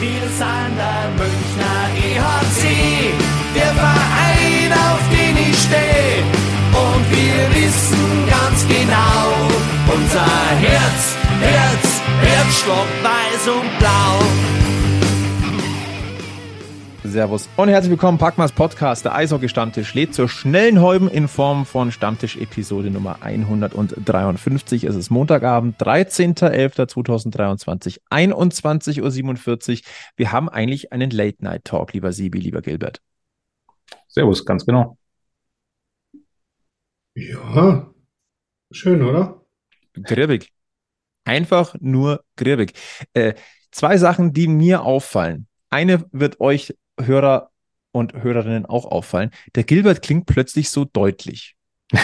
Wir sind der Münchner EHC, der Verein, auf den ich stehe. Und wir wissen ganz genau, unser Herz, Herz, Herzschlag weiß und blau. Servus und herzlich willkommen, Packmas Podcast, der Eishockey-Stammtisch lädt zur schnellen Häuben in Form von Stammtisch-Episode Nummer 153. Es ist Montagabend, 13.11.2023, 21.47 Uhr. Wir haben eigentlich einen Late-Night-Talk, lieber Sibi, lieber Gilbert. Servus, ganz genau. Ja, schön, oder? Grirbig. Einfach nur grirbig. Äh, zwei Sachen, die mir auffallen. Eine wird euch Hörer und Hörerinnen auch auffallen. Der Gilbert klingt plötzlich so deutlich.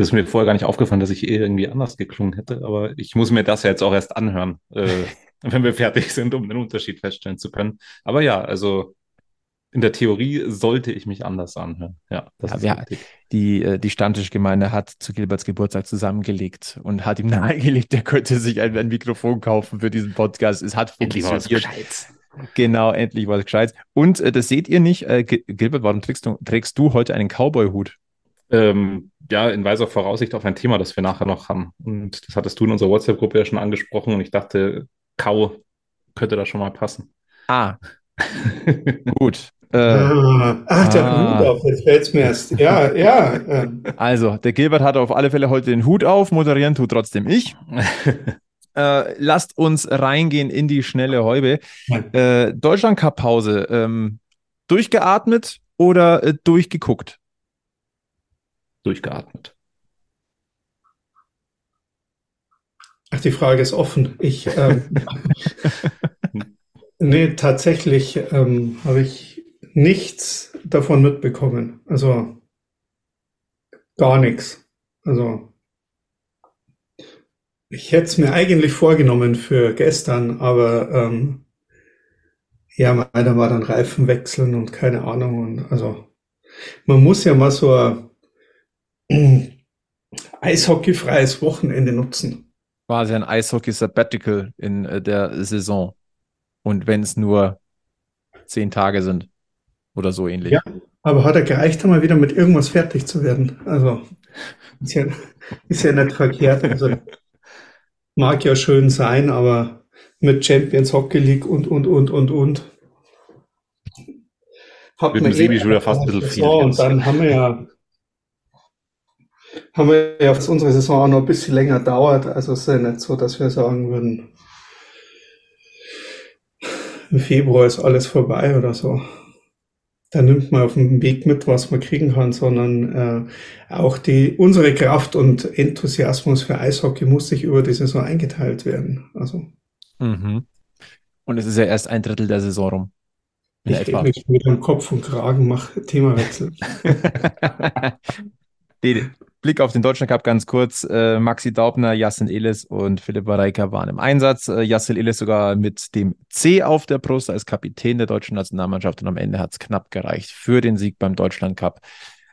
Das ist mir vorher gar nicht aufgefallen, dass ich irgendwie anders geklungen hätte, aber ich muss mir das ja jetzt auch erst anhören, äh, wenn wir fertig sind, um den Unterschied feststellen zu können. Aber ja, also in der Theorie sollte ich mich anders anhören. Ja, das ja, ist ja, die, äh, die Stammtischgemeinde hat zu Gilberts Geburtstag zusammengelegt und hat ihm nahegelegt, er könnte sich ein, ein Mikrofon kaufen für diesen Podcast. Es hat funktioniert. Endlich was Gescheites. Genau, endlich was Gescheites. Und äh, das seht ihr nicht. Äh, Gilbert, warum trägst du, trägst du heute einen Cowboy-Hut? Ähm, ja, in weiser Voraussicht auf ein Thema, das wir nachher noch haben. Und das hattest du in unserer WhatsApp-Gruppe ja schon angesprochen und ich dachte, Kau könnte da schon mal passen. Ah, gut. Äh, ach, der ah. Hut auf, jetzt fällt es mir erst. Ja, ja. Also, der Gilbert hat auf alle Fälle heute den Hut auf, moderieren tut trotzdem ich. äh, lasst uns reingehen in die schnelle Häube. Äh, Deutschland Cup Pause. Ähm, durchgeatmet oder äh, durchgeguckt? Durchgeatmet. Ach, die Frage ist offen. Ich, ähm, nee, tatsächlich ähm, habe ich nichts davon mitbekommen. Also gar nichts. Also ich hätte es mir eigentlich vorgenommen für gestern, aber ähm, ja, meiner war dann Reifen wechseln und keine Ahnung. Und also man muss ja mal so ein eishockeyfreies Wochenende nutzen. Quasi ein Eishockey-Sabbatical in äh, der Saison. Und wenn es nur zehn Tage sind oder so ähnlich. Ja, aber hat er gereicht, mal wieder mit irgendwas fertig zu werden. Also ist ja, ist ja nicht verkehrt. Also mag ja schön sein, aber mit Champions Hockey League und und und und und. Hat Mit dem Sebi schon wieder fast ein bisschen viel. Und dann haben wir ja haben wir ja, dass unsere Saison auch noch ein bisschen länger dauert. Also es ist ja nicht so, dass wir sagen würden, im Februar ist alles vorbei oder so da nimmt man auf dem Weg mit, was man kriegen kann, sondern äh, auch die unsere Kraft und Enthusiasmus für Eishockey muss sich über die Saison eingeteilt werden. Also. Mhm. Und es ist ja erst ein Drittel der Saison rum. Ich etwa. mich mit dem Kopf und Kragen, mache Themawechsel. Blick auf den Deutschen Cup ganz kurz. Äh, Maxi Daubner, Yassin Elis und Philipp Bareika waren im Einsatz. Äh, Yassin Elis sogar mit dem C auf der Brust als Kapitän der deutschen Nationalmannschaft und am Ende hat es knapp gereicht für den Sieg beim Deutschland Cup.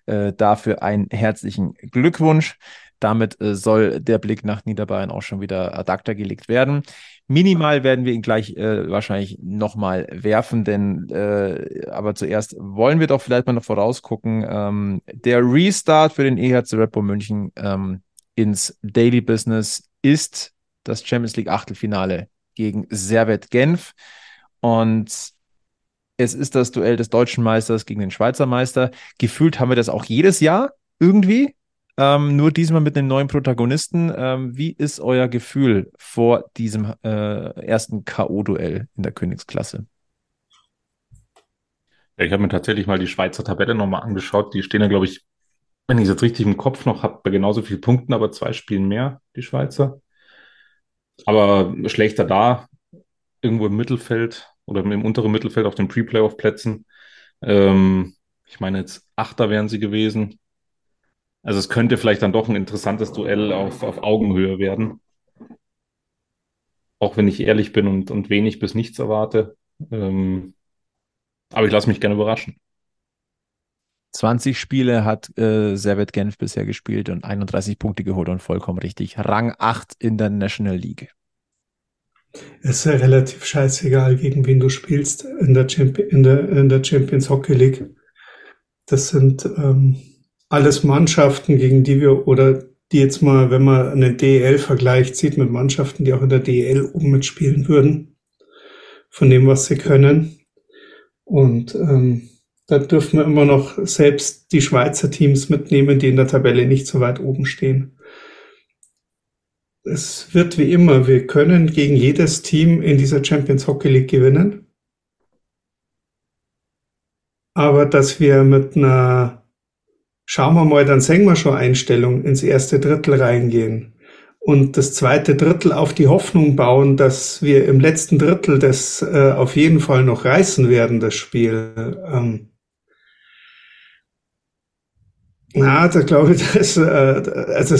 Äh, dafür einen herzlichen Glückwunsch. Damit äh, soll der Blick nach Niederbayern auch schon wieder ad acta gelegt werden. Minimal werden wir ihn gleich äh, wahrscheinlich nochmal werfen, denn äh, aber zuerst wollen wir doch vielleicht mal noch vorausgucken. Ähm, der Restart für den EHC Red Bull München ähm, ins Daily Business ist das Champions League Achtelfinale gegen Servet Genf. Und es ist das Duell des deutschen Meisters gegen den Schweizer Meister. Gefühlt haben wir das auch jedes Jahr irgendwie. Ähm, nur diesmal mit einem neuen Protagonisten. Ähm, wie ist euer Gefühl vor diesem äh, ersten K.O.-Duell in der Königsklasse? Ja, ich habe mir tatsächlich mal die Schweizer Tabelle nochmal angeschaut. Die stehen ja, glaube ich, wenn ich es jetzt richtig im Kopf noch habe, bei genauso vielen Punkten, aber zwei Spielen mehr, die Schweizer. Aber schlechter da, irgendwo im Mittelfeld oder im unteren Mittelfeld auf den Pre-Playoff-Plätzen. Ähm, ich meine, jetzt Achter wären sie gewesen. Also es könnte vielleicht dann doch ein interessantes Duell auf, auf Augenhöhe werden. Auch wenn ich ehrlich bin und, und wenig bis nichts erwarte. Ähm, aber ich lasse mich gerne überraschen. 20 Spiele hat äh, Servet Genf bisher gespielt und 31 Punkte geholt und vollkommen richtig. Rang 8 in der National League. Es ist ja relativ scheißegal, gegen wen du spielst in der, Champ in der, in der Champions Hockey League. Das sind ähm, alles Mannschaften, gegen die wir oder die jetzt mal, wenn man einen DEL-Vergleich zieht mit Mannschaften, die auch in der DEL oben mitspielen würden, von dem, was sie können. Und ähm, da dürfen wir immer noch selbst die Schweizer Teams mitnehmen, die in der Tabelle nicht so weit oben stehen. Es wird wie immer, wir können gegen jedes Team in dieser Champions Hockey League gewinnen. Aber dass wir mit einer Schauen wir mal, dann sehen wir schon Einstellung ins erste Drittel reingehen und das zweite Drittel auf die Hoffnung bauen, dass wir im letzten Drittel das äh, auf jeden Fall noch reißen werden, das Spiel. Ähm, na, da glaube ich, das, äh, also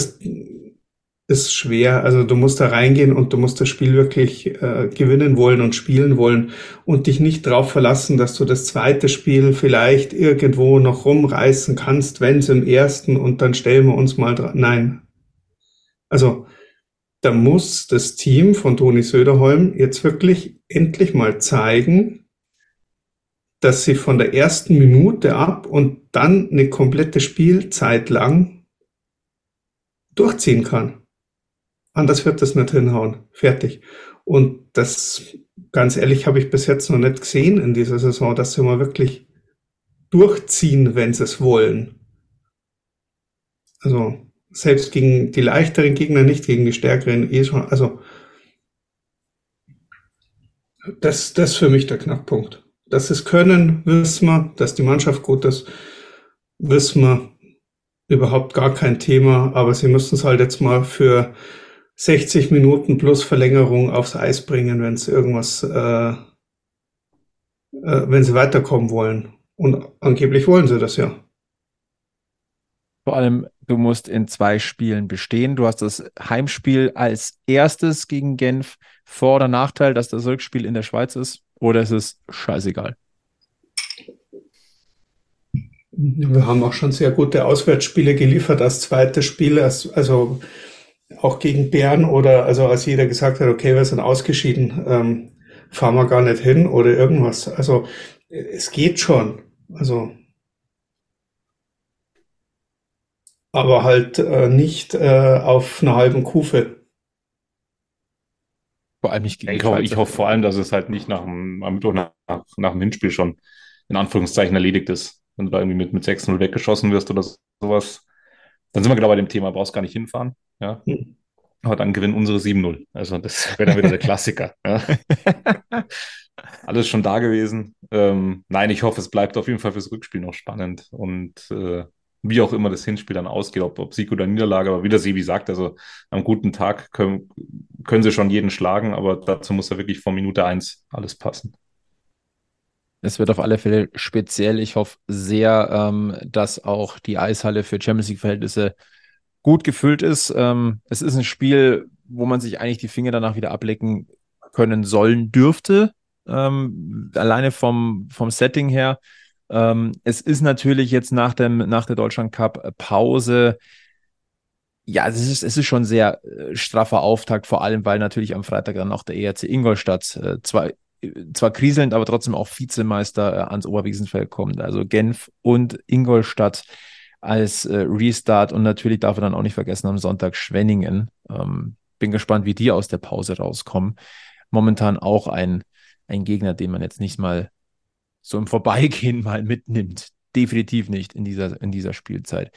ist schwer. Also du musst da reingehen und du musst das Spiel wirklich äh, gewinnen wollen und spielen wollen und dich nicht darauf verlassen, dass du das zweite Spiel vielleicht irgendwo noch rumreißen kannst, wenn es im ersten und dann stellen wir uns mal dran. Nein. Also da muss das Team von Toni Söderholm jetzt wirklich endlich mal zeigen, dass sie von der ersten Minute ab und dann eine komplette Spielzeit lang durchziehen kann. Anders wird das nicht hinhauen. Fertig. Und das, ganz ehrlich, habe ich bis jetzt noch nicht gesehen in dieser Saison, dass sie mal wirklich durchziehen, wenn sie es wollen. Also, selbst gegen die leichteren Gegner, nicht gegen die stärkeren, eh schon, also, das, das ist für mich der Knackpunkt. Dass sie es können, wissen wir, dass die Mannschaft gut ist, wissen wir, überhaupt gar kein Thema, aber sie müssen es halt jetzt mal für 60 Minuten plus Verlängerung aufs Eis bringen, wenn es irgendwas, äh, äh, wenn sie weiterkommen wollen. Und angeblich wollen sie das ja. Vor allem, du musst in zwei Spielen bestehen. Du hast das Heimspiel als erstes gegen Genf. Vor- oder Nachteil, dass das Rückspiel in der Schweiz ist? Oder ist es scheißegal? Wir haben auch schon sehr gute Auswärtsspiele geliefert als zweites Spiel. Also auch gegen Bern oder also als jeder gesagt hat, okay, wir sind ausgeschieden, ähm, fahren wir gar nicht hin oder irgendwas. Also es geht schon. Also aber halt äh, nicht äh, auf einer halben Kufe. Vor allem nicht gegen ich, hoffe, ich hoffe vor allem, dass es halt nicht nach dem, nach, nach dem Hinspiel schon in Anführungszeichen erledigt ist. Wenn du da irgendwie mit, mit 6-0 weggeschossen wirst oder sowas, dann sind wir genau bei dem Thema, brauchst gar nicht hinfahren. Ja. Hm. Aber dann gewinnen unsere 7-0. Also das wäre dann wieder der Klassiker. ja. Alles schon da gewesen. Ähm, nein, ich hoffe, es bleibt auf jeden Fall fürs Rückspiel noch spannend. Und äh, wie auch immer das Hinspiel dann ausgeht, ob, ob Sieg oder Niederlage, aber wie der Sebi sagt, also am guten Tag können, können sie schon jeden schlagen, aber dazu muss ja wirklich von Minute 1 alles passen. Es wird auf alle Fälle speziell. Ich hoffe sehr, ähm, dass auch die Eishalle für Champions League-Verhältnisse gut gefüllt ist. Ähm, es ist ein Spiel, wo man sich eigentlich die Finger danach wieder ablecken können sollen dürfte. Ähm, alleine vom, vom Setting her. Ähm, es ist natürlich jetzt nach, dem, nach der Deutschland Cup Pause. Ja, es ist, es ist schon sehr äh, straffer Auftakt, vor allem weil natürlich am Freitag dann auch der ERC Ingolstadt äh, zwar zwar kriselnd, aber trotzdem auch Vizemeister äh, ans Oberwiesenfeld kommt. Also Genf und Ingolstadt als äh, Restart und natürlich darf er dann auch nicht vergessen am Sonntag Schwenningen. Ähm, bin gespannt, wie die aus der Pause rauskommen. Momentan auch ein, ein Gegner, den man jetzt nicht mal so im Vorbeigehen mal mitnimmt. Definitiv nicht in dieser, in dieser Spielzeit.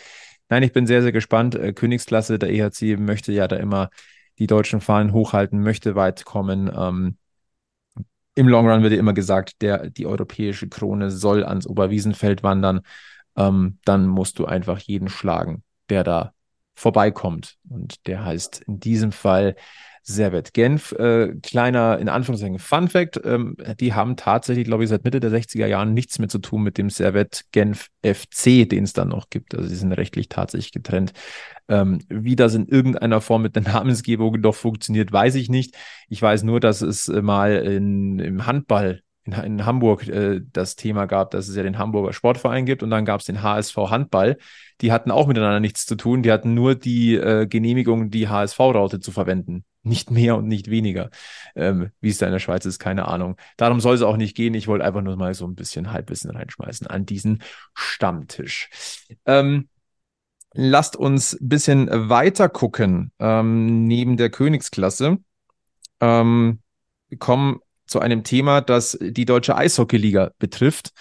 Nein, ich bin sehr, sehr gespannt. Äh, Königsklasse, der EHC möchte ja da immer die deutschen Fahnen hochhalten, möchte weit kommen. Ähm, im Long Run wird ja immer gesagt, der, die europäische Krone soll ans Oberwiesenfeld wandern. Ähm, dann musst du einfach jeden schlagen, der da vorbeikommt. Und der heißt in diesem Fall Servet Genf. Äh, kleiner, in Anführungszeichen, Fun Fact: ähm, Die haben tatsächlich, glaube ich, seit Mitte der 60er Jahren nichts mehr zu tun mit dem Servet Genf FC, den es dann noch gibt. Also, sie sind rechtlich tatsächlich getrennt. Ähm, wie das in irgendeiner Form mit der Namensgebung doch funktioniert, weiß ich nicht. Ich weiß nur, dass es mal in, im Handball in, in Hamburg äh, das Thema gab, dass es ja den Hamburger Sportverein gibt und dann gab es den HSV Handball. Die hatten auch miteinander nichts zu tun. Die hatten nur die äh, Genehmigung, die HSV-Raute zu verwenden Nicht mehr und nicht weniger. Ähm, wie es da in der Schweiz ist, keine Ahnung. Darum soll es auch nicht gehen. Ich wollte einfach nur mal so ein bisschen Halbwissen reinschmeißen an diesen Stammtisch. Ähm, lasst uns ein bisschen weiter gucken. Ähm, neben der Königsklasse ähm, kommen zu einem Thema, das die deutsche Eishockeyliga betrifft.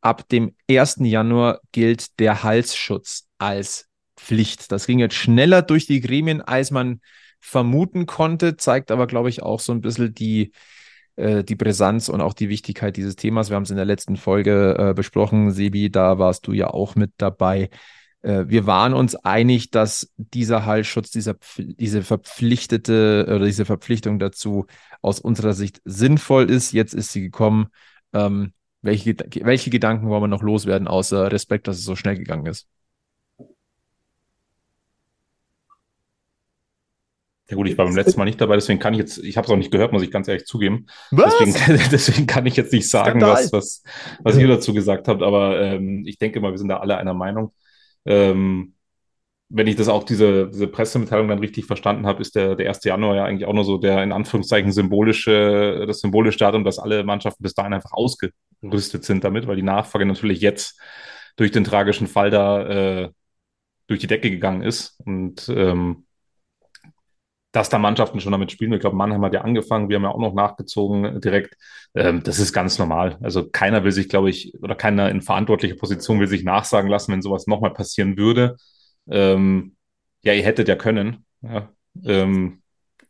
Ab dem 1. Januar gilt der Halsschutz als Pflicht. Das ging jetzt schneller durch die Gremien, als man vermuten konnte, zeigt aber, glaube ich, auch so ein bisschen die, äh, die Brisanz und auch die Wichtigkeit dieses Themas. Wir haben es in der letzten Folge äh, besprochen. Sebi, da warst du ja auch mit dabei. Äh, wir waren uns einig, dass dieser Halsschutz, dieser, diese verpflichtete oder diese Verpflichtung dazu aus unserer Sicht sinnvoll ist. Jetzt ist sie gekommen. Ähm, welche, welche Gedanken wollen wir noch loswerden, außer Respekt, dass es so schnell gegangen ist? Ja gut, ich war beim letzten Mal nicht dabei, deswegen kann ich jetzt, ich habe es auch nicht gehört, muss ich ganz ehrlich zugeben. Was? Deswegen, deswegen kann ich jetzt nicht sagen, was, was, was ihr dazu gesagt habt, aber ähm, ich denke mal, wir sind da alle einer Meinung. Ähm, wenn ich das auch diese, diese Pressemitteilung dann richtig verstanden habe, ist der, der 1. Januar ja eigentlich auch nur so der in Anführungszeichen symbolische, das symbolische Datum, dass alle Mannschaften bis dahin einfach ausgerüstet sind damit, weil die Nachfrage natürlich jetzt durch den tragischen Fall da äh, durch die Decke gegangen ist. Und ähm, dass da Mannschaften schon damit spielen. Ich glaube, Mannheim hat ja angefangen, wir haben ja auch noch nachgezogen direkt. Ähm, das ist ganz normal. Also keiner will sich, glaube ich, oder keiner in verantwortlicher Position will sich nachsagen lassen, wenn sowas nochmal passieren würde. Ähm, ja, ihr hättet ja können. Ja. Ähm,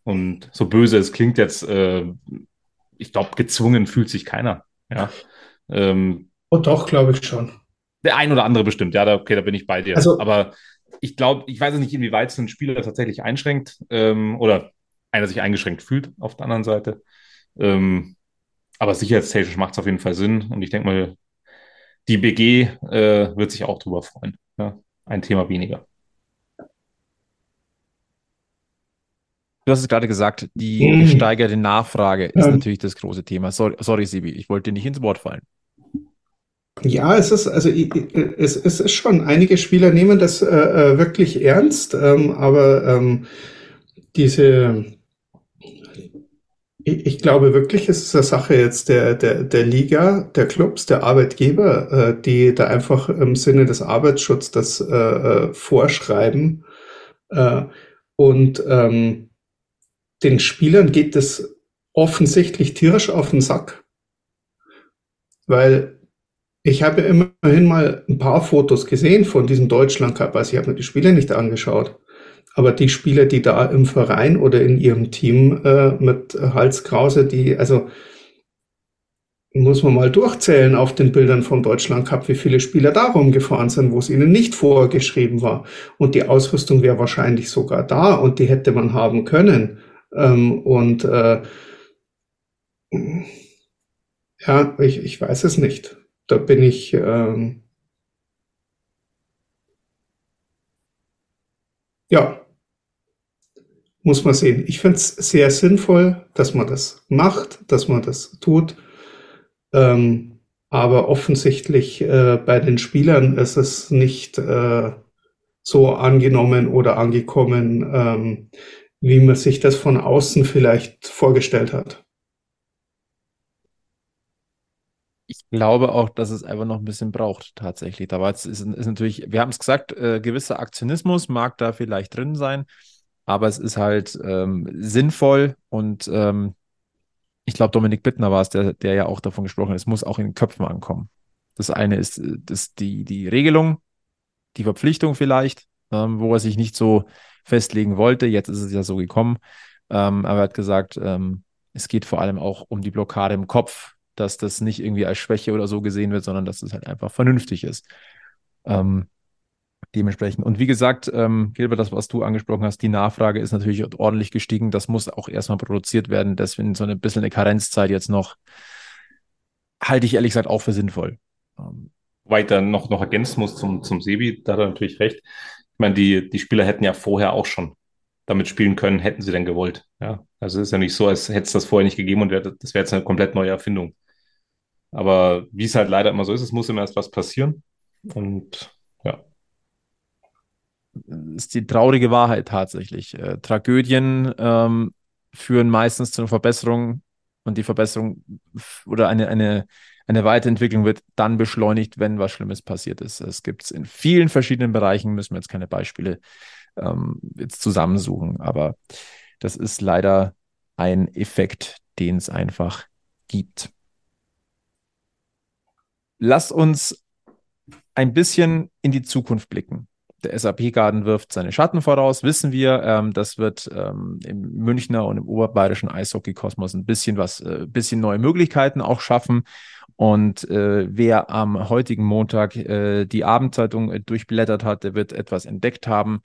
und so böse es klingt jetzt, äh, ich glaube, gezwungen fühlt sich keiner. Ja. Ähm, oh doch, glaube ich schon. Der ein oder andere bestimmt, ja, da, okay, da bin ich bei dir. Also, Aber ich glaube, ich weiß nicht, inwieweit es einen Spieler tatsächlich einschränkt ähm, oder einer sich eingeschränkt fühlt auf der anderen Seite. Ähm, aber sicherheitstechnisch macht es auf jeden Fall Sinn und ich denke mal, die BG äh, wird sich auch drüber freuen. Ja? Ein Thema weniger. Du hast es gerade gesagt, die mhm. gesteigerte Nachfrage ist natürlich das große Thema. Sorry, sorry, Sibi, ich wollte dir nicht ins Wort fallen. Ja, es ist, also es, ist schon, einige Spieler nehmen das äh, äh, wirklich ernst, ähm, aber ähm, diese, ich, ich, glaube wirklich, es ist eine Sache jetzt der, der, der Liga, der Clubs, der Arbeitgeber, äh, die da einfach im Sinne des Arbeitsschutzes das äh, äh, vorschreiben. Äh, und ähm, den Spielern geht es offensichtlich tierisch auf den Sack. Weil ich habe immerhin mal ein paar Fotos gesehen von diesem Deutschland Cup. Also ich habe mir die Spiele nicht angeschaut. Aber die Spieler, die da im Verein oder in ihrem Team äh, mit Halskrause, die, also muss man mal durchzählen auf den Bildern vom Deutschland Cup, wie viele Spieler da rumgefahren sind, wo es ihnen nicht vorgeschrieben war. Und die Ausrüstung wäre wahrscheinlich sogar da und die hätte man haben können. Ähm, und äh, ja, ich, ich weiß es nicht da bin ich ähm, ja, muss man sehen. Ich finde es sehr sinnvoll, dass man das macht, dass man das tut. Ähm, aber offensichtlich äh, bei den Spielern ist es nicht äh, so angenommen oder angekommen, ähm, wie man sich das von außen vielleicht vorgestellt hat. Ich glaube auch, dass es einfach noch ein bisschen braucht, tatsächlich. Da war es ist, ist natürlich, wir haben es gesagt, äh, gewisser Aktionismus mag da vielleicht drin sein, aber es ist halt ähm, sinnvoll und ähm, ich glaube, Dominik Bittner war es, der, der ja auch davon gesprochen hat, es muss auch in den Köpfen ankommen. Das eine ist äh, das, die, die Regelung, die Verpflichtung vielleicht, ähm, wo er sich nicht so festlegen wollte. Jetzt ist es ja so gekommen. Ähm, aber er hat gesagt, ähm, es geht vor allem auch um die Blockade im Kopf, dass das nicht irgendwie als Schwäche oder so gesehen wird, sondern dass es das halt einfach vernünftig ist. Ähm, dementsprechend. Und wie gesagt, ähm, Gilbert, das, was du angesprochen hast, die Nachfrage ist natürlich ordentlich gestiegen. Das muss auch erstmal produziert werden. Deswegen so ein bisschen eine Karenzzeit jetzt noch, halte ich ehrlich gesagt auch für sinnvoll. Ähm, Weiter noch, noch ergänzen muss zum, zum Sebi, da hat er natürlich recht. Ich meine, die, die Spieler hätten ja vorher auch schon damit spielen können, hätten sie denn gewollt. Ja, also es ist ja nicht so, als hätte es das vorher nicht gegeben und das wäre jetzt eine komplett neue Erfindung. Aber wie es halt leider immer so ist, es muss immer erst was passieren. Und ja. Das ist die traurige Wahrheit tatsächlich. Äh, Tragödien ähm, führen meistens zu einer Verbesserung und die Verbesserung oder eine, eine, eine Weiterentwicklung wird dann beschleunigt, wenn was Schlimmes passiert ist. Es gibt es in vielen verschiedenen Bereichen, müssen wir jetzt keine Beispiele ähm, jetzt zusammensuchen, aber das ist leider ein Effekt, den es einfach gibt. Lass uns ein bisschen in die Zukunft blicken. Der SAP-Garden wirft seine Schatten voraus, wissen wir. Ähm, das wird ähm, im Münchner und im oberbayerischen Eishockey-Kosmos ein bisschen was, äh, bisschen neue Möglichkeiten auch schaffen. Und äh, wer am heutigen Montag äh, die Abendzeitung äh, durchblättert hat, der wird etwas entdeckt haben,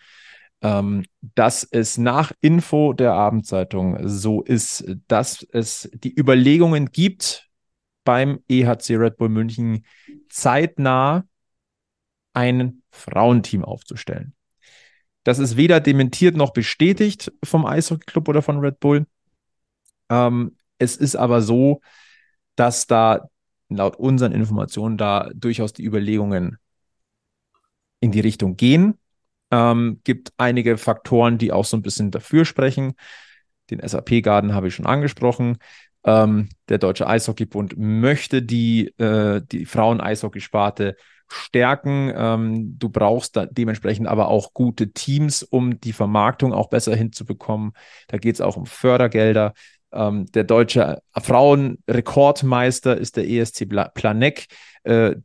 ähm, dass es nach Info der Abendzeitung so ist, dass es die Überlegungen gibt, beim EHC Red Bull München zeitnah ein Frauenteam aufzustellen. Das ist weder dementiert noch bestätigt vom Eishockey Club oder von Red Bull. Ähm, es ist aber so, dass da laut unseren Informationen da durchaus die Überlegungen in die Richtung gehen. Ähm, gibt einige Faktoren, die auch so ein bisschen dafür sprechen. Den SAP-Garden habe ich schon angesprochen. Ähm, der Deutsche Eishockeybund möchte die, äh, die Frauen-Eishockeysparte stärken. Ähm, du brauchst da dementsprechend aber auch gute Teams, um die Vermarktung auch besser hinzubekommen. Da geht es auch um Fördergelder. Ähm, der deutsche Frauenrekordmeister ist der ESC Planeck. Äh,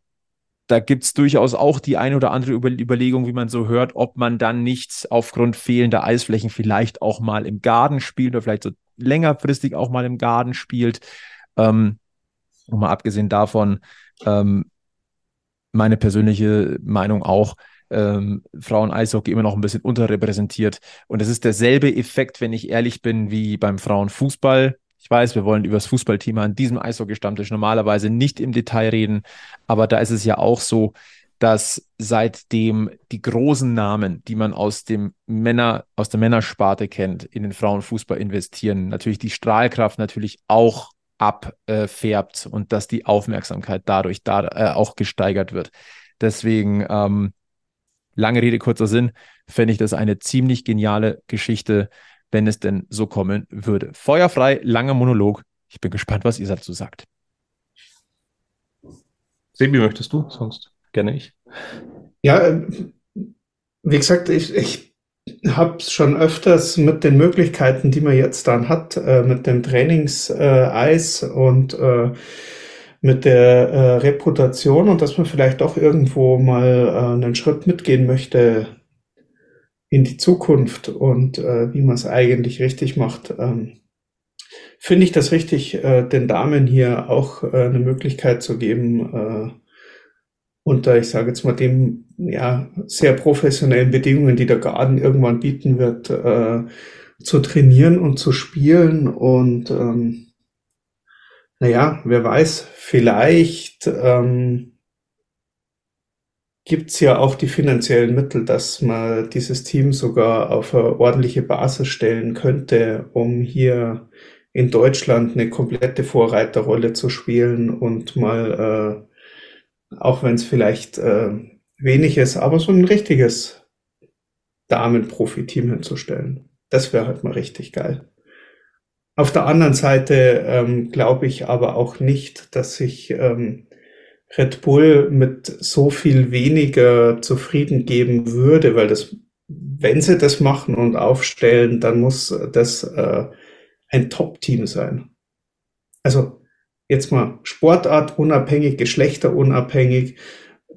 da gibt es durchaus auch die eine oder andere Über Überlegung, wie man so hört, ob man dann nicht aufgrund fehlender Eisflächen vielleicht auch mal im Garten spielt oder vielleicht so längerfristig auch mal im Garten spielt. Ähm, mal abgesehen davon, ähm, meine persönliche Meinung auch, ähm, Frauen-Eishockey immer noch ein bisschen unterrepräsentiert. Und es ist derselbe Effekt, wenn ich ehrlich bin, wie beim Frauenfußball. Ich weiß, wir wollen über das Fußballthema an diesem Eishockey-Stammtisch normalerweise nicht im Detail reden, aber da ist es ja auch so, dass seitdem die großen Namen, die man aus dem Männer, aus der Männersparte kennt, in den Frauenfußball investieren, natürlich die Strahlkraft natürlich auch abfärbt und dass die Aufmerksamkeit dadurch da, äh, auch gesteigert wird. Deswegen, ähm, lange Rede, kurzer Sinn, fände ich das eine ziemlich geniale Geschichte, wenn es denn so kommen würde. Feuerfrei, langer Monolog. Ich bin gespannt, was ihr dazu sagt. Sebi, möchtest du? Sonst gerne ich. Ja, äh, wie gesagt, ich, ich habe schon öfters mit den Möglichkeiten, die man jetzt dann hat, äh, mit dem Trainingseis äh, und äh, mit der äh, Reputation und dass man vielleicht doch irgendwo mal äh, einen Schritt mitgehen möchte, in die Zukunft und äh, wie man es eigentlich richtig macht. Ähm, Finde ich das richtig, den Damen hier auch eine Möglichkeit zu geben, unter, ich sage jetzt mal, dem ja sehr professionellen Bedingungen, die der Garten irgendwann bieten wird, äh, zu trainieren und zu spielen. Und ähm, naja, wer weiß, vielleicht ähm, gibt es ja auch die finanziellen Mittel, dass man dieses Team sogar auf eine ordentliche Basis stellen könnte, um hier in Deutschland eine komplette Vorreiterrolle zu spielen und mal, äh, auch wenn es vielleicht äh, wenig ist, aber so ein richtiges Damen-Profi-Team hinzustellen. Das wäre halt mal richtig geil. Auf der anderen Seite ähm, glaube ich aber auch nicht, dass sich ähm, Red Bull mit so viel weniger zufrieden geben würde, weil das, wenn sie das machen und aufstellen, dann muss das äh, ein Top-Team sein. Also jetzt mal Sportart unabhängig, Geschlechter unabhängig,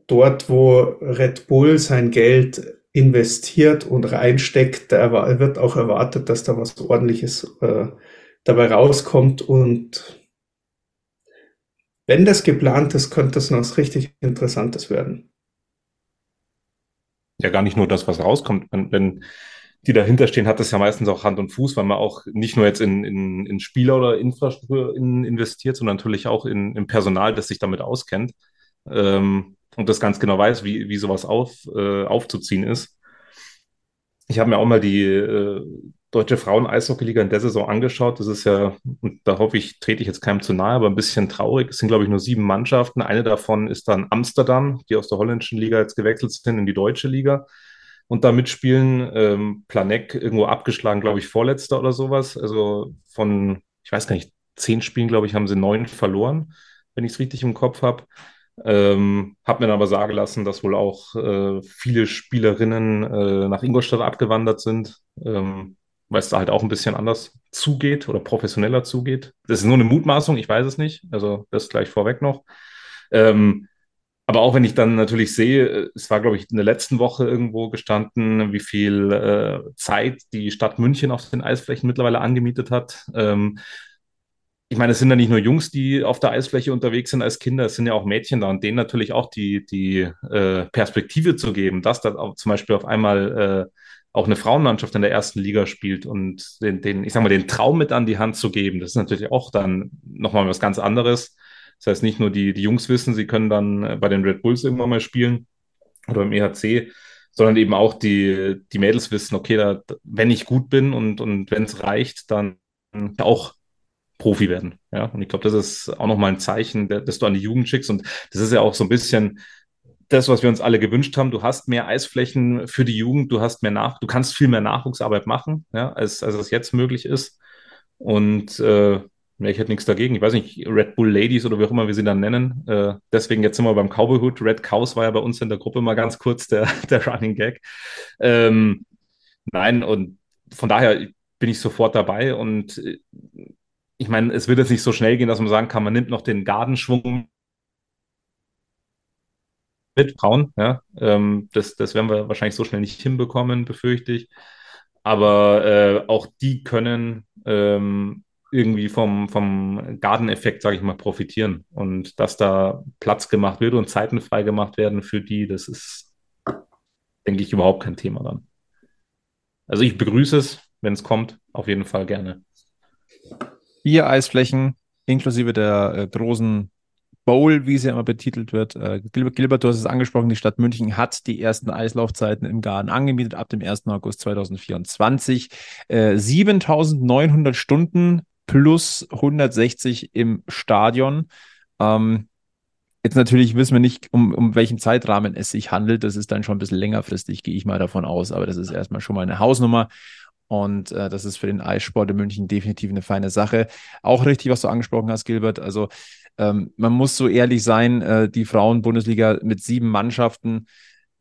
dort, wo Red Bull sein Geld investiert und reinsteckt, da wird auch erwartet, dass da was ordentliches äh, dabei rauskommt und wenn das geplant ist, könnte das noch was richtig Interessantes werden. Ja, gar nicht nur das, was rauskommt. Wenn, wenn die dahinter stehen, hat das ja meistens auch Hand und Fuß, weil man auch nicht nur jetzt in, in, in Spieler oder Infrastruktur in, investiert, sondern natürlich auch in, in Personal, das sich damit auskennt ähm, und das ganz genau weiß, wie, wie sowas auf, äh, aufzuziehen ist. Ich habe mir auch mal die äh, Deutsche Frauen-Eishockey-Liga in der Saison angeschaut. Das ist ja, und da hoffe ich, trete ich jetzt keinem zu nahe, aber ein bisschen traurig. Es sind, glaube ich, nur sieben Mannschaften. Eine davon ist dann Amsterdam, die aus der holländischen Liga jetzt gewechselt sind in die deutsche Liga. Und da mitspielen. Ähm, Planek irgendwo abgeschlagen, glaube ich, vorletzter oder sowas. Also von, ich weiß gar nicht, zehn Spielen, glaube ich, haben sie neun verloren, wenn ich es richtig im Kopf habe. Ähm, hab mir dann aber sagen lassen, dass wohl auch äh, viele Spielerinnen äh, nach Ingolstadt abgewandert sind, ähm, weil es da halt auch ein bisschen anders zugeht oder professioneller zugeht. Das ist nur eine Mutmaßung, ich weiß es nicht. Also das gleich vorweg noch. Ähm, aber auch wenn ich dann natürlich sehe, äh, es war, glaube ich, in der letzten Woche irgendwo gestanden, wie viel äh, Zeit die Stadt München auf den Eisflächen mittlerweile angemietet hat. Ähm, ich meine, es sind ja nicht nur Jungs, die auf der Eisfläche unterwegs sind als Kinder, es sind ja auch Mädchen da und denen natürlich auch die, die äh, Perspektive zu geben, dass da zum Beispiel auf einmal äh, auch eine Frauenmannschaft in der ersten Liga spielt und den, den, ich sag mal, den Traum mit an die Hand zu geben, das ist natürlich auch dann nochmal was ganz anderes. Das heißt, nicht nur die, die Jungs wissen, sie können dann äh, bei den Red Bulls irgendwann mal spielen oder im EHC, sondern eben auch die, die Mädels wissen, okay, da, wenn ich gut bin und, und wenn es reicht, dann auch Profi werden. Ja, und ich glaube, das ist auch nochmal ein Zeichen, dass du an die Jugend schickst. Und das ist ja auch so ein bisschen das, was wir uns alle gewünscht haben. Du hast mehr Eisflächen für die Jugend, du hast mehr nach, du kannst viel mehr Nachwuchsarbeit machen, ja, als, als es jetzt möglich ist. Und äh, ich hätte nichts dagegen. Ich weiß nicht, Red Bull Ladies oder wie auch immer wir sie dann nennen. Äh, deswegen jetzt sind wir beim Cowboy Hood. Red Cows war ja bei uns in der Gruppe mal ganz kurz der, der Running Gag. Ähm, nein, und von daher bin ich sofort dabei und äh, ich meine, es wird jetzt nicht so schnell gehen, dass man sagen kann, man nimmt noch den Gardenschwung mit Frauen. Ja? Ähm, das, das werden wir wahrscheinlich so schnell nicht hinbekommen, befürchte ich. Aber äh, auch die können ähm, irgendwie vom, vom Gardeneffekt, sage ich mal, profitieren. Und dass da Platz gemacht wird und Zeiten frei gemacht werden für die, das ist, denke ich, überhaupt kein Thema dann. Also ich begrüße es, wenn es kommt, auf jeden Fall gerne. Vier Eisflächen, inklusive der äh, großen Bowl, wie sie immer betitelt wird. Äh, Gilbert, du hast es angesprochen, die Stadt München hat die ersten Eislaufzeiten im Garten angemietet ab dem 1. August 2024. Äh, 7900 Stunden plus 160 im Stadion. Ähm, Jetzt natürlich wissen wir nicht, um, um welchen Zeitrahmen es sich handelt. Das ist dann schon ein bisschen längerfristig, gehe ich mal davon aus. Aber das ist erstmal schon mal eine Hausnummer. Und äh, das ist für den Eissport in München definitiv eine feine Sache. Auch richtig, was du angesprochen hast, Gilbert. Also ähm, man muss so ehrlich sein, äh, die Frauen-Bundesliga mit sieben Mannschaften,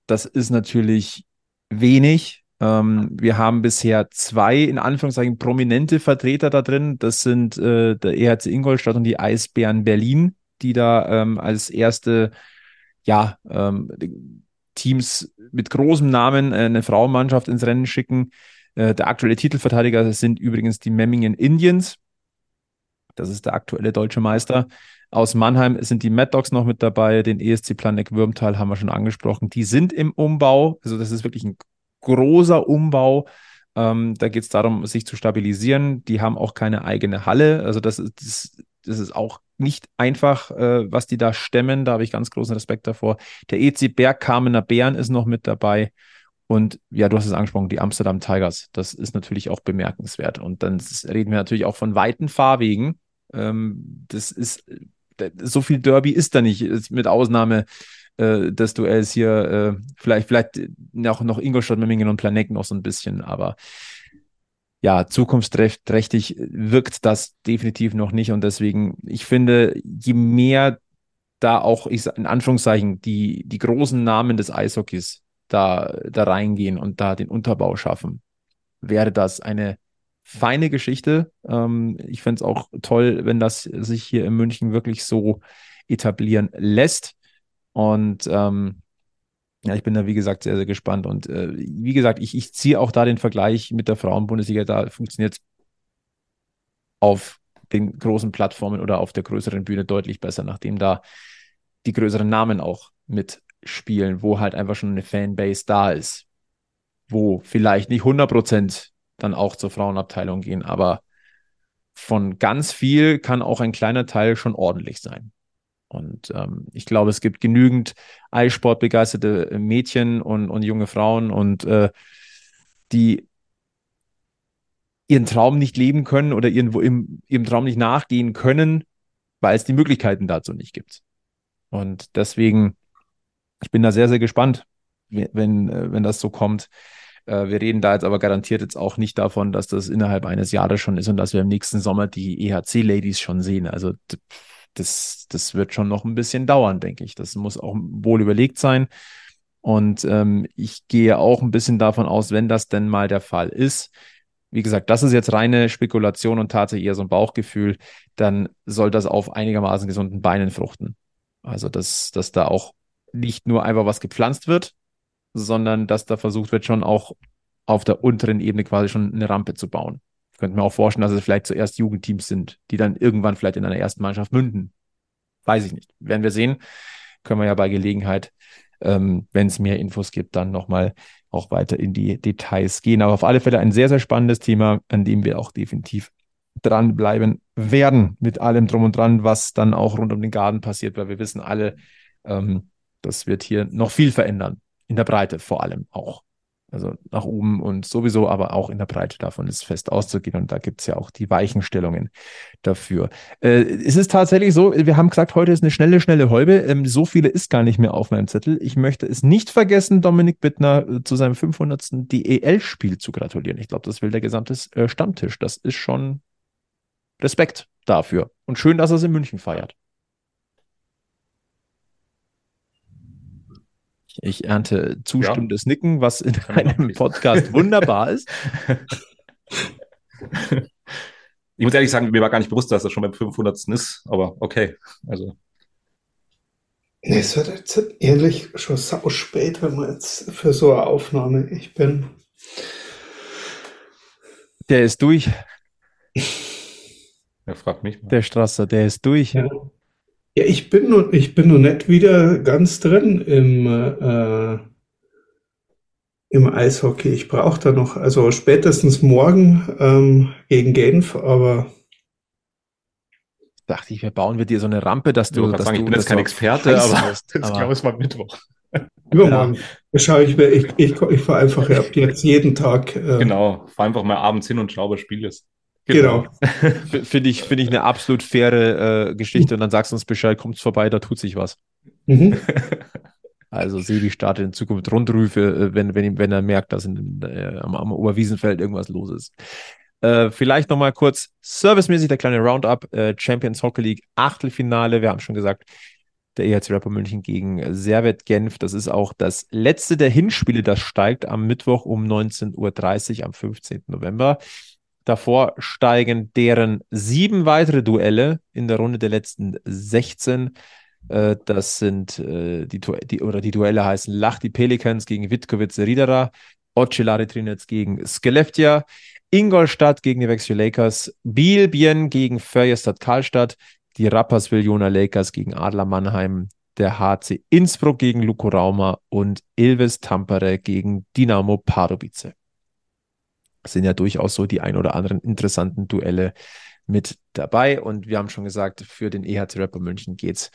das ist natürlich wenig. Ähm, wir haben bisher zwei, in Anführungszeichen, prominente Vertreter da drin. Das sind äh, der EHC Ingolstadt und die Eisbären Berlin, die da ähm, als erste, ja, ähm, Teams mit großem Namen äh, eine Frauenmannschaft ins Rennen schicken. Äh, der aktuelle Titelverteidiger sind übrigens die Memmingen Indians. Das ist der aktuelle deutsche Meister. Aus Mannheim sind die Mad Dogs noch mit dabei, den ESC Planek Würmtal haben wir schon angesprochen. Die sind im Umbau, also das ist wirklich ein großer Umbau. Ähm, da geht es darum, sich zu stabilisieren. Die haben auch keine eigene Halle. Also das ist, das, das ist auch nicht einfach, äh, was die da stemmen. Da habe ich ganz großen Respekt davor. Der EC Berg Kamener Bären ist noch mit dabei. Und ja, du hast es angesprochen, die Amsterdam Tigers. Das ist natürlich auch bemerkenswert. Und dann reden wir natürlich auch von weiten Fahrwegen. Ähm, das ist, so viel Derby ist da nicht, mit Ausnahme äh, des Duells hier. Äh, vielleicht, vielleicht auch noch Ingolstadt, Memmingen und Planek noch so ein bisschen, aber ja, zukunftsträchtig wirkt das definitiv noch nicht. Und deswegen, ich finde, je mehr da auch, ich in Anführungszeichen, die, die großen Namen des Eishockeys da, da reingehen und da den Unterbau schaffen, wäre das eine feine Geschichte. Ähm, ich fände es auch toll, wenn das sich hier in München wirklich so etablieren lässt. Und ähm, ja, ich bin da, wie gesagt, sehr, sehr gespannt. Und äh, wie gesagt, ich, ich ziehe auch da den Vergleich mit der Frauenbundesliga. Da funktioniert es auf den großen Plattformen oder auf der größeren Bühne deutlich besser, nachdem da die größeren Namen auch mitspielen, wo halt einfach schon eine Fanbase da ist, wo vielleicht nicht 100 Prozent dann auch zur Frauenabteilung gehen. Aber von ganz viel kann auch ein kleiner Teil schon ordentlich sein. Und ähm, ich glaube, es gibt genügend Eissportbegeisterte Mädchen und, und junge Frauen und äh, die ihren Traum nicht leben können oder irgendwo im, ihrem Traum nicht nachgehen können, weil es die Möglichkeiten dazu nicht gibt. Und deswegen, ich bin da sehr, sehr gespannt, wenn, äh, wenn das so kommt. Äh, wir reden da jetzt aber garantiert jetzt auch nicht davon, dass das innerhalb eines Jahres schon ist und dass wir im nächsten Sommer die EHC-Ladies schon sehen. Also das, das wird schon noch ein bisschen dauern, denke ich. Das muss auch wohl überlegt sein. Und ähm, ich gehe auch ein bisschen davon aus, wenn das denn mal der Fall ist, wie gesagt, das ist jetzt reine Spekulation und tatsächlich eher so ein Bauchgefühl, dann soll das auf einigermaßen gesunden Beinen fruchten. Also, dass, dass da auch nicht nur einfach was gepflanzt wird, sondern dass da versucht wird, schon auch auf der unteren Ebene quasi schon eine Rampe zu bauen. Ich könnte mir auch vorstellen, dass es vielleicht zuerst Jugendteams sind, die dann irgendwann vielleicht in einer ersten Mannschaft münden. Weiß ich nicht. Werden wir sehen. Können wir ja bei Gelegenheit, ähm, wenn es mehr Infos gibt, dann nochmal auch weiter in die Details gehen. Aber auf alle Fälle ein sehr, sehr spannendes Thema, an dem wir auch definitiv dranbleiben werden mit allem drum und dran, was dann auch rund um den Garten passiert, weil wir wissen alle, ähm, das wird hier noch viel verändern. In der Breite vor allem auch. Also nach oben und sowieso, aber auch in der Breite davon ist fest auszugehen. Und da gibt es ja auch die Weichenstellungen dafür. Äh, es ist tatsächlich so, wir haben gesagt, heute ist eine schnelle, schnelle Häube. Ähm, so viele ist gar nicht mehr auf meinem Zettel. Ich möchte es nicht vergessen, Dominik Bittner äh, zu seinem 500. DEL-Spiel zu gratulieren. Ich glaube, das will der gesamte äh, Stammtisch. Das ist schon Respekt dafür. Und schön, dass er es in München feiert. Ich ernte zustimmendes ja. Nicken, was in einem Podcast wunderbar ist. Ich muss ehrlich sagen, mir war gar nicht bewusst, dass das schon beim 500. ist, aber okay. Also. Nee, es wird jetzt ehrlich schon sau spät, wenn man jetzt für so eine Aufnahme, ich bin. Der ist durch. Er fragt mich mal. Der Strasser, der ist durch. Ja. Ja, ich bin noch, ich bin noch nicht wieder ganz drin im, äh, im Eishockey. Ich brauche da noch, also spätestens morgen ähm, gegen Genf, aber dachte ich, wir bauen wir dir so eine Rampe, dass du, dass sagen, du, ich bin jetzt kein Experte, aber das glaube ich mal Mittwoch. Übermorgen. Ja. Schaue ich mir, ich, ich, ich fahre einfach ab jetzt jeden Tag. Äh, genau, fahr einfach mal abends hin und schau, was Spiel ist. Genau. genau. Finde ich, find ich eine absolut faire äh, Geschichte und dann sagst du uns Bescheid, kommt's vorbei, da tut sich was. Mhm. Also Sebi startet in Zukunft Rundrüfe, äh, wenn, wenn, wenn er merkt, dass in, äh, am, am Oberwiesenfeld irgendwas los ist. Äh, vielleicht nochmal kurz servicemäßig der kleine Roundup. Äh, Champions Hockey League Achtelfinale. Wir haben schon gesagt, der EHC Rapper München gegen Servet Genf. Das ist auch das letzte der Hinspiele, das steigt am Mittwoch um 19.30 Uhr am 15. November. Davor steigen deren sieben weitere Duelle in der Runde der letzten 16. Äh, das sind äh, die, die, oder die Duelle heißen Lachti Pelicans gegen Vitkovice Riedera, Ocelari Trinitz gegen Skellefteå, Ingolstadt gegen die Vexio Lakers, Biel gegen Färjestad Karlstadt, die Rapperswil Jona Lakers gegen Adler Mannheim, der HC Innsbruck gegen Luko Rauma und Ilves Tampere gegen Dynamo Pardubice sind ja durchaus so die ein oder anderen interessanten Duelle mit dabei. Und wir haben schon gesagt, für den EHC Rapper München geht es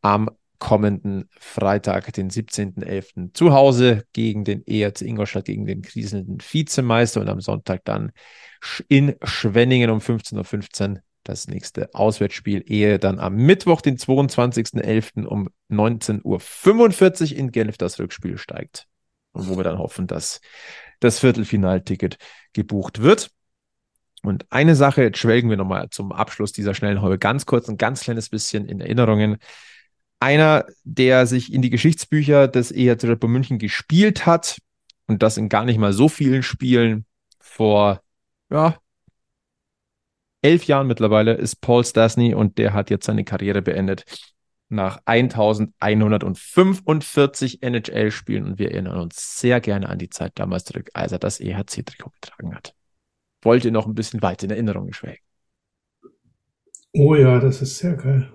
am kommenden Freitag, den 17.11. zu Hause gegen den ERC Ingolstadt, gegen den kriselnden Vizemeister und am Sonntag dann in Schwenningen um 15.15 Uhr das nächste Auswärtsspiel, ehe dann am Mittwoch, den 22.11. um 19.45 Uhr in Genf das Rückspiel steigt. Und wo wir dann hoffen, dass das Viertelfinalticket gebucht wird. Und eine Sache, jetzt schwelgen wir nochmal zum Abschluss dieser schnellen Häube ganz kurz, ein ganz kleines bisschen in Erinnerungen. Einer, der sich in die Geschichtsbücher des EHC Red Bull München gespielt hat und das in gar nicht mal so vielen Spielen vor ja, elf Jahren mittlerweile, ist Paul Stasny und der hat jetzt seine Karriere beendet nach 1145 NHL-Spielen und wir erinnern uns sehr gerne an die Zeit damals zurück, als er das EHC-Trikot getragen hat. Wollt ihr noch ein bisschen weit in Erinnerung schwelgen? Oh ja, das ist sehr geil.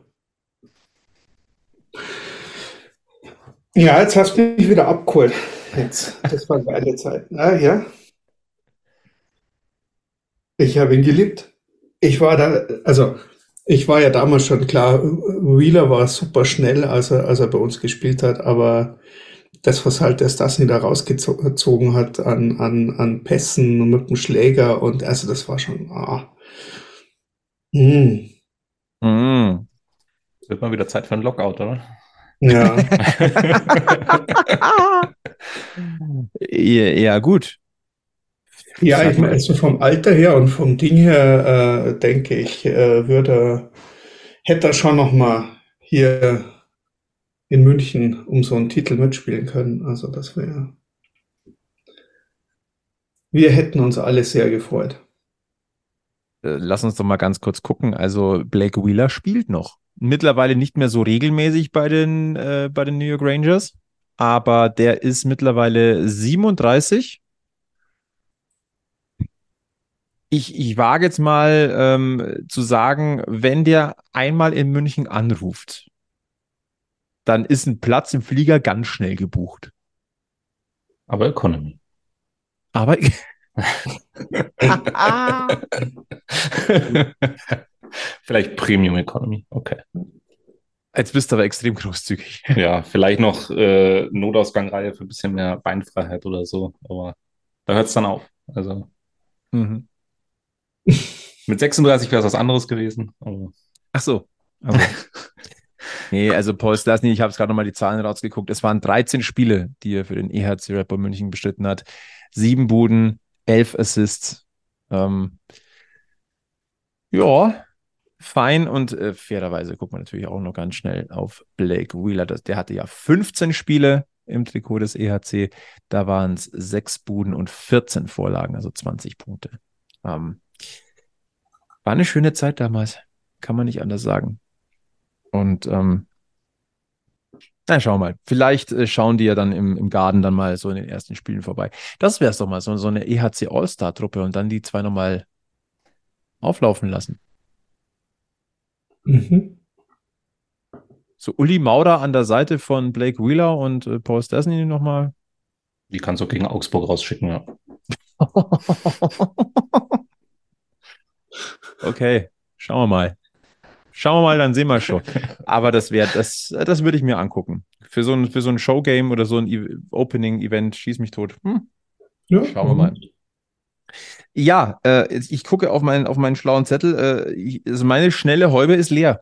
Ja, jetzt hast du mich wieder abgeholt. Jetzt, das war geile Zeit. Ah, ja. Ich habe ihn geliebt. Ich war da, also ich war ja damals schon klar, Wheeler war super schnell, als er, als er bei uns gespielt hat, aber das, was halt der Stasny da rausgezogen hat an, an, an Pässen und mit dem Schläger und also das war schon, ah. Mm. Mm. Wird mal wieder Zeit für ein Lockout, oder? Ja. ja, ja, gut. Ja, ich meine, also vom Alter her und vom Ding her, äh, denke ich, äh, würde, hätte er schon noch mal hier in München um so einen Titel mitspielen können. Also das wäre, wir hätten uns alle sehr gefreut. Äh, lass uns doch mal ganz kurz gucken. Also Blake Wheeler spielt noch. Mittlerweile nicht mehr so regelmäßig bei den, äh, bei den New York Rangers, aber der ist mittlerweile 37 ich, ich wage jetzt mal ähm, zu sagen, wenn der einmal in München anruft, dann ist ein Platz im Flieger ganz schnell gebucht. Aber Economy. Aber vielleicht Premium Economy. Okay. Jetzt bist du aber extrem großzügig. Ja, vielleicht noch äh, Notausgangreihe für ein bisschen mehr Beinfreiheit oder so. Aber da hört es dann auf. Also. Mhm. Mit 36 wäre es was anderes gewesen. Aber... Ach so. Okay. nee, also Paul Slasny, ich habe es gerade nochmal die Zahlen rausgeguckt. Es waren 13 Spiele, die er für den EHC Red Bull München bestritten hat. Sieben Buden, elf Assists. Ähm, ja, fein und äh, fairerweise guckt man natürlich auch noch ganz schnell auf Blake Wheeler. Der hatte ja 15 Spiele im Trikot des EHC. Da waren es sechs Buden und 14 Vorlagen, also 20 Punkte. Ähm, war eine schöne Zeit damals. Kann man nicht anders sagen. Und ähm, na, schauen wir mal. Vielleicht äh, schauen die ja dann im, im Garten dann mal so in den ersten Spielen vorbei. Das wäre es doch mal, so, so eine EHC All-Star-Truppe und dann die zwei nochmal auflaufen lassen. Mhm. So Uli Maurer an der Seite von Blake Wheeler und äh, Paul Stastny nochmal. Die kannst du gegen Augsburg rausschicken, ja. Okay, schauen wir mal. Schauen wir mal, dann sehen wir schon. Aber das wäre, das, das würde ich mir angucken. Für so ein, für so ein Showgame oder so ein e Opening-Event, schieß mich tot. Hm. Ja, Schauen wir mal. Ja, äh, ich gucke auf meinen, auf meinen schlauen Zettel. Äh, ich, also meine schnelle Häube ist leer.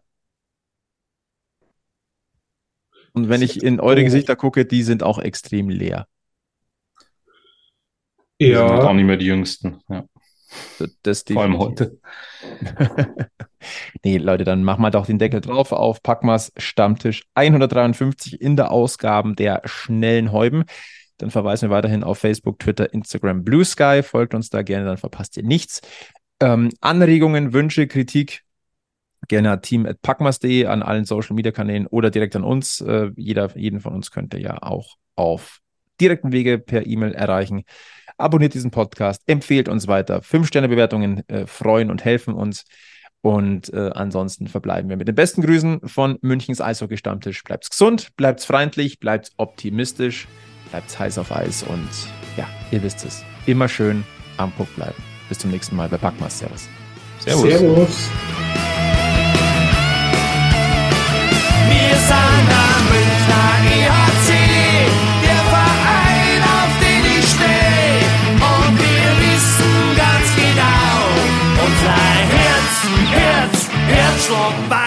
Und wenn ich in eure oh. Gesichter gucke, die sind auch extrem leer. Ja. Die sind auch nicht mehr die jüngsten. Ja. Das Vor allem heute. nee, Leute, dann machen wir doch den Deckel drauf auf Packmas Stammtisch 153 in der Ausgaben der schnellen Häuben. Dann verweisen wir weiterhin auf Facebook, Twitter, Instagram, Blue Sky. Folgt uns da gerne, dann verpasst ihr nichts. Ähm, Anregungen, Wünsche, Kritik gerne an team.packmas.de an allen Social Media Kanälen oder direkt an uns. Äh, jeder, jeden von uns könnt ihr ja auch auf direkten Wege per E-Mail erreichen. Abonniert diesen Podcast, empfehlt uns weiter. Fünf-Sterne-Bewertungen äh, freuen und helfen uns. Und äh, ansonsten verbleiben wir mit den besten Grüßen von Münchens Eishockey-Stammtisch. Bleibt's gesund, bleibt's freundlich, bleibt's optimistisch, bleibt's heiß auf Eis und ja, ihr wisst es. Immer schön am Puck bleiben. Bis zum nächsten Mal bei Packmas. Servus. Servus. Servus. Herzschlag weiß und blau.